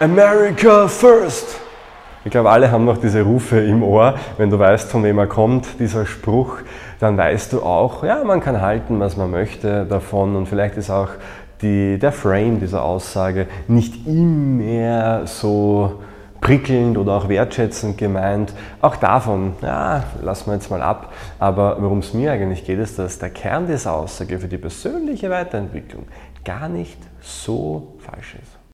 America First. Ich glaube, alle haben noch diese Rufe im Ohr. Wenn du weißt, von wem er kommt, dieser Spruch, dann weißt du auch, ja, man kann halten, was man möchte davon. Und vielleicht ist auch die, der Frame dieser Aussage nicht immer so prickelnd oder auch wertschätzend gemeint. Auch davon, ja, lassen wir jetzt mal ab. Aber worum es mir eigentlich geht, ist, dass der Kern dieser Aussage für die persönliche Weiterentwicklung gar nicht so falsch ist.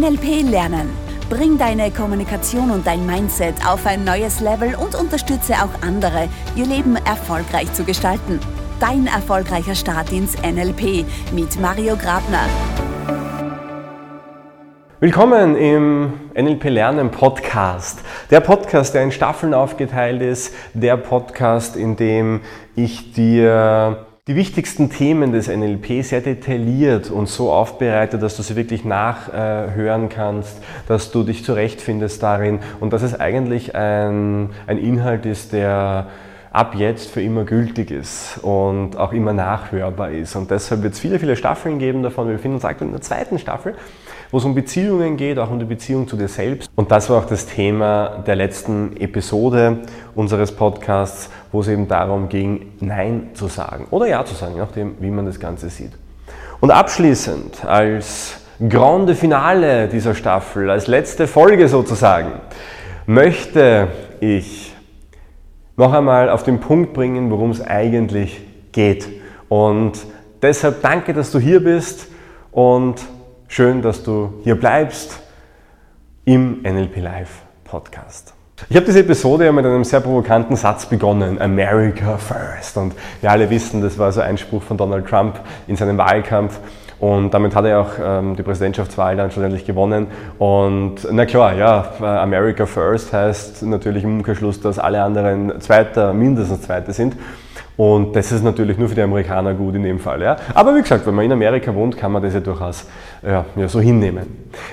NLP Lernen. Bring deine Kommunikation und dein Mindset auf ein neues Level und unterstütze auch andere, ihr Leben erfolgreich zu gestalten. Dein erfolgreicher Start ins NLP mit Mario Grabner. Willkommen im NLP Lernen Podcast. Der Podcast, der in Staffeln aufgeteilt ist, der Podcast, in dem ich dir die wichtigsten Themen des NLP sehr detailliert und so aufbereitet, dass du sie wirklich nachhören kannst, dass du dich zurechtfindest darin und dass es eigentlich ein, ein Inhalt ist, der ab jetzt für immer gültig ist und auch immer nachhörbar ist. Und deshalb wird es viele, viele Staffeln geben davon. Wir befinden uns aktuell in der zweiten Staffel wo es um Beziehungen geht, auch um die Beziehung zu dir selbst. Und das war auch das Thema der letzten Episode unseres Podcasts, wo es eben darum ging, Nein zu sagen oder Ja zu sagen, je nachdem, wie man das Ganze sieht. Und abschließend als Grande Finale dieser Staffel, als letzte Folge sozusagen, möchte ich noch einmal auf den Punkt bringen, worum es eigentlich geht. Und deshalb danke, dass du hier bist und Schön, dass du hier bleibst im NLP Live Podcast. Ich habe diese Episode ja mit einem sehr provokanten Satz begonnen, America First. Und wir alle wissen, das war so ein Spruch von Donald Trump in seinem Wahlkampf. Und damit hat er auch ähm, die Präsidentschaftswahl dann schlussendlich gewonnen. Und na klar, ja, America First heißt natürlich im Umkehrschluss, dass alle anderen Zweiter, mindestens Zweite sind. Und das ist natürlich nur für die Amerikaner gut in dem Fall. Ja. Aber wie gesagt, wenn man in Amerika wohnt, kann man das ja durchaus ja, ja, so hinnehmen.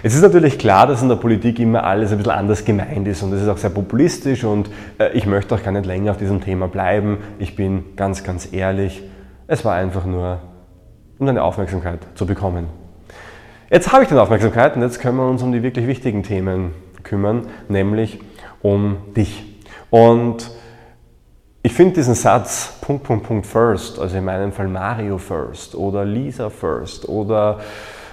Es ist natürlich klar, dass in der Politik immer alles ein bisschen anders gemeint ist und es ist auch sehr populistisch und äh, ich möchte auch gar nicht länger auf diesem Thema bleiben. Ich bin ganz, ganz ehrlich, es war einfach nur, um deine Aufmerksamkeit zu bekommen. Jetzt habe ich deine Aufmerksamkeit und jetzt können wir uns um die wirklich wichtigen Themen kümmern, nämlich um dich. Und ich finde diesen Satz, Punkt, Punkt, Punkt, first, also in meinem Fall Mario first oder Lisa first oder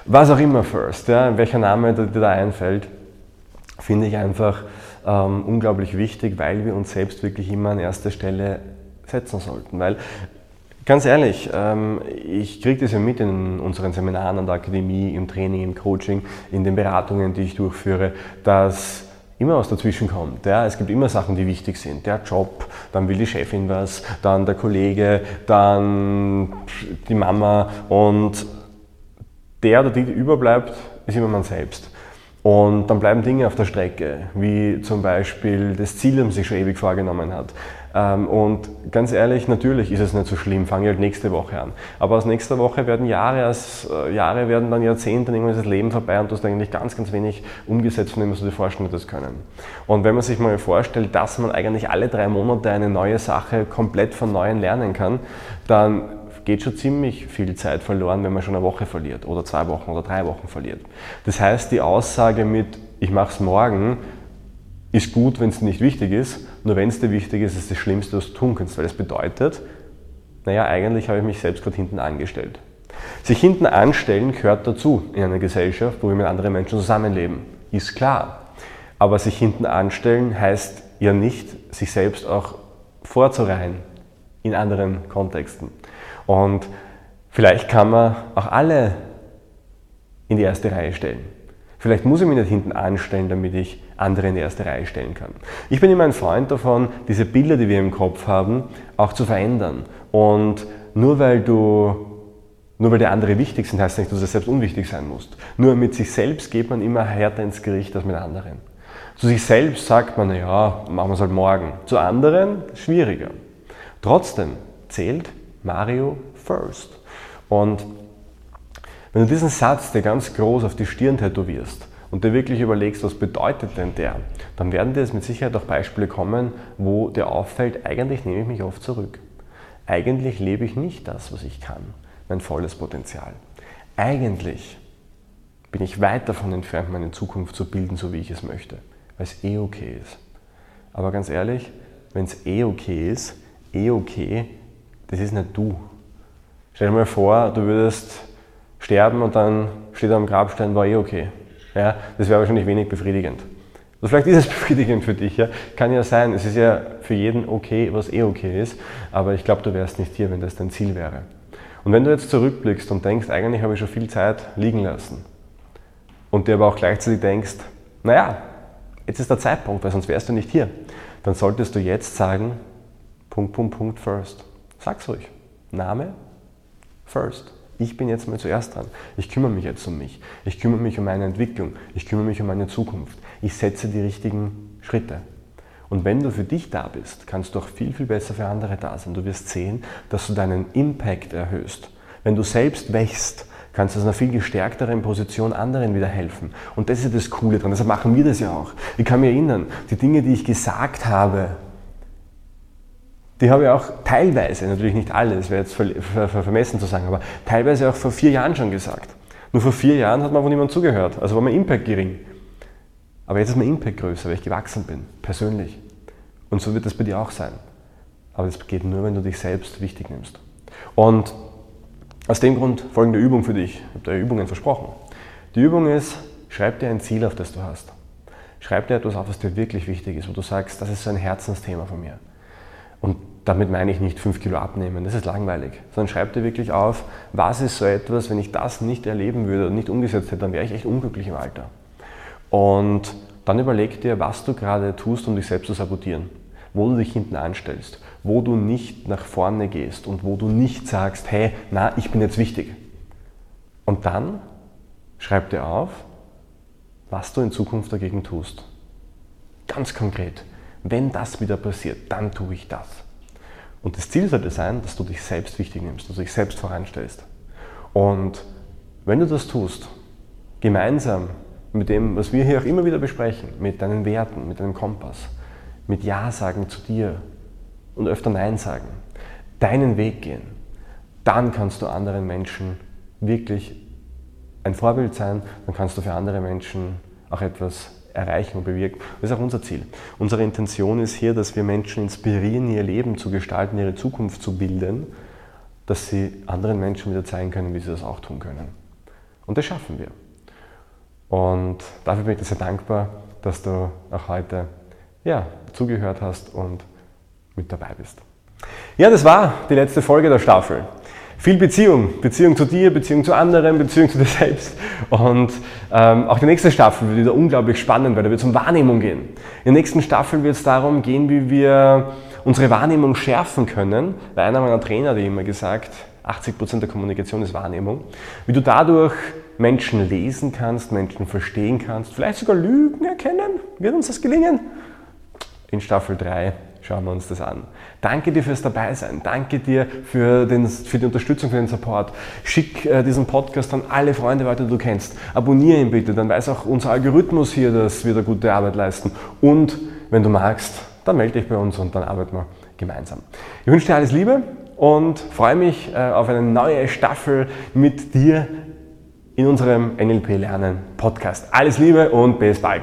was auch immer first, ja, welcher Name dir da einfällt, finde ich einfach ähm, unglaublich wichtig, weil wir uns selbst wirklich immer an erster Stelle setzen sollten. Weil Ganz ehrlich, ähm, ich kriege das ja mit in unseren Seminaren an der Akademie, im Training, im Coaching, in den Beratungen, die ich durchführe, dass immer was dazwischen kommt. Ja. Es gibt immer Sachen, die wichtig sind. Der Job, dann will die Chefin was, dann der Kollege, dann die Mama und der oder die, die überbleibt, ist immer man selbst. Und dann bleiben Dinge auf der Strecke, wie zum Beispiel das Ziel, das man sich schon ewig vorgenommen hat. Ähm, und ganz ehrlich, natürlich ist es nicht so schlimm, fange halt nächste Woche an. Aber aus nächster Woche werden Jahre, als äh, Jahre werden dann Jahrzehnte, und irgendwann ist das Leben vorbei und du hast eigentlich ganz, ganz wenig umgesetzt, von dem was du dir vorstellen hättest können. Und wenn man sich mal vorstellt, dass man eigentlich alle drei Monate eine neue Sache komplett von Neuem lernen kann, dann geht schon ziemlich viel Zeit verloren, wenn man schon eine Woche verliert oder zwei Wochen oder drei Wochen verliert. Das heißt, die Aussage mit, ich mache es morgen, ist gut, wenn es nicht wichtig ist, nur wenn es dir wichtig ist, ist das Schlimmste, was du tun kannst, weil das bedeutet, naja, eigentlich habe ich mich selbst gerade hinten angestellt. Sich hinten anstellen gehört dazu in einer Gesellschaft, wo wir mit anderen Menschen zusammenleben. Ist klar. Aber sich hinten anstellen heißt ja nicht, sich selbst auch vorzureihen in anderen Kontexten. Und vielleicht kann man auch alle in die erste Reihe stellen. Vielleicht muss ich mich nicht hinten anstellen, damit ich andere in die erste Reihe stellen kann. Ich bin immer ein Freund davon, diese Bilder, die wir im Kopf haben, auch zu verändern. Und nur weil du nur weil die andere wichtig sind, heißt nicht, dass du selbst unwichtig sein musst. Nur mit sich selbst geht man immer härter ins Gericht als mit anderen. Zu sich selbst sagt man, ja, machen wir es halt morgen. Zu anderen schwieriger. Trotzdem zählt Mario first. Und wenn du diesen Satz dir ganz groß auf die Stirn tätowierst und dir wirklich überlegst, was bedeutet denn der, dann werden dir mit Sicherheit auch Beispiele kommen, wo dir auffällt, eigentlich nehme ich mich oft zurück. Eigentlich lebe ich nicht das, was ich kann, mein volles Potenzial. Eigentlich bin ich weit davon entfernt, meine Zukunft zu bilden, so wie ich es möchte, weil es eh okay ist. Aber ganz ehrlich, wenn es eh okay ist, eh okay, das ist nicht du. Stell dir mal vor, du würdest sterben und dann steht am Grabstein, war eh okay. Ja, das wäre wahrscheinlich wenig befriedigend. Also vielleicht ist es befriedigend für dich, ja. Kann ja sein, es ist ja für jeden okay, was eh okay ist, aber ich glaube, du wärst nicht hier, wenn das dein Ziel wäre. Und wenn du jetzt zurückblickst und denkst, eigentlich habe ich schon viel Zeit liegen lassen und dir aber auch gleichzeitig denkst, naja, jetzt ist der Zeitpunkt, weil sonst wärst du nicht hier, dann solltest du jetzt sagen, Punkt, Punkt, Punkt, first. Sag's ruhig. Name, first. Ich bin jetzt mal zuerst dran. Ich kümmere mich jetzt um mich. Ich kümmere mich um meine Entwicklung. Ich kümmere mich um meine Zukunft. Ich setze die richtigen Schritte. Und wenn du für dich da bist, kannst du auch viel, viel besser für andere da sein. Du wirst sehen, dass du deinen Impact erhöhst. Wenn du selbst wächst, kannst du aus einer viel gestärkteren Position anderen wieder helfen. Und das ist das Coole dran. Deshalb machen wir das ja auch. Ich kann mich erinnern, die Dinge, die ich gesagt habe, die habe ich auch teilweise, natürlich nicht alle, das wäre jetzt vermessen zu sagen, aber teilweise auch vor vier Jahren schon gesagt. Nur vor vier Jahren hat mir von niemand zugehört, also war mein Impact gering. Aber jetzt ist mein Impact größer, weil ich gewachsen bin, persönlich. Und so wird das bei dir auch sein. Aber das geht nur, wenn du dich selbst wichtig nimmst. Und aus dem Grund folgende Übung für dich. Ich habe dir Übungen versprochen. Die Übung ist, schreib dir ein Ziel auf, das du hast. Schreib dir etwas auf, was dir wirklich wichtig ist, wo du sagst, das ist so ein Herzensthema von mir. Und damit meine ich nicht 5 Kilo abnehmen, das ist langweilig, sondern schreib dir wirklich auf, was ist so etwas, wenn ich das nicht erleben würde und nicht umgesetzt hätte, dann wäre ich echt unglücklich im Alter. Und dann überleg dir, was du gerade tust, um dich selbst zu sabotieren, wo du dich hinten anstellst, wo du nicht nach vorne gehst und wo du nicht sagst, hey, na, ich bin jetzt wichtig. Und dann schreib dir auf, was du in Zukunft dagegen tust. Ganz konkret. Wenn das wieder passiert, dann tue ich das. Und das Ziel sollte sein, dass du dich selbst wichtig nimmst, dass du dich selbst voranstellst. Und wenn du das tust, gemeinsam mit dem, was wir hier auch immer wieder besprechen, mit deinen Werten, mit deinem Kompass, mit Ja sagen zu dir und öfter Nein sagen, deinen Weg gehen, dann kannst du anderen Menschen wirklich ein Vorbild sein, dann kannst du für andere Menschen auch etwas erreichen und bewirken. Das ist auch unser Ziel. Unsere Intention ist hier, dass wir Menschen inspirieren, ihr Leben zu gestalten, ihre Zukunft zu bilden, dass sie anderen Menschen wieder zeigen können, wie sie das auch tun können. Und das schaffen wir. Und dafür bin ich dir sehr dankbar, dass du auch heute ja, zugehört hast und mit dabei bist. Ja, das war die letzte Folge der Staffel viel Beziehung. Beziehung zu dir, Beziehung zu anderen, Beziehung zu dir selbst. Und ähm, auch die nächste Staffel wird wieder unglaublich spannend, weil da wird es um Wahrnehmung gehen. In der nächsten Staffel wird es darum gehen, wie wir unsere Wahrnehmung schärfen können. Weil einer meiner Trainer hat immer gesagt, 80% der Kommunikation ist Wahrnehmung. Wie du dadurch Menschen lesen kannst, Menschen verstehen kannst, vielleicht sogar Lügen erkennen. Wird uns das gelingen? In Staffel 3 schauen wir uns das an. Danke dir fürs Dabeisein. Danke dir für, den, für die Unterstützung, für den Support. Schick äh, diesen Podcast an alle Freunde weiter, die du kennst. Abonniere ihn bitte, dann weiß auch unser Algorithmus hier, dass wir da gute Arbeit leisten. Und wenn du magst, dann melde dich bei uns und dann arbeiten wir gemeinsam. Ich wünsche dir alles Liebe und freue mich äh, auf eine neue Staffel mit dir in unserem NLP Lernen Podcast. Alles Liebe und bis bald.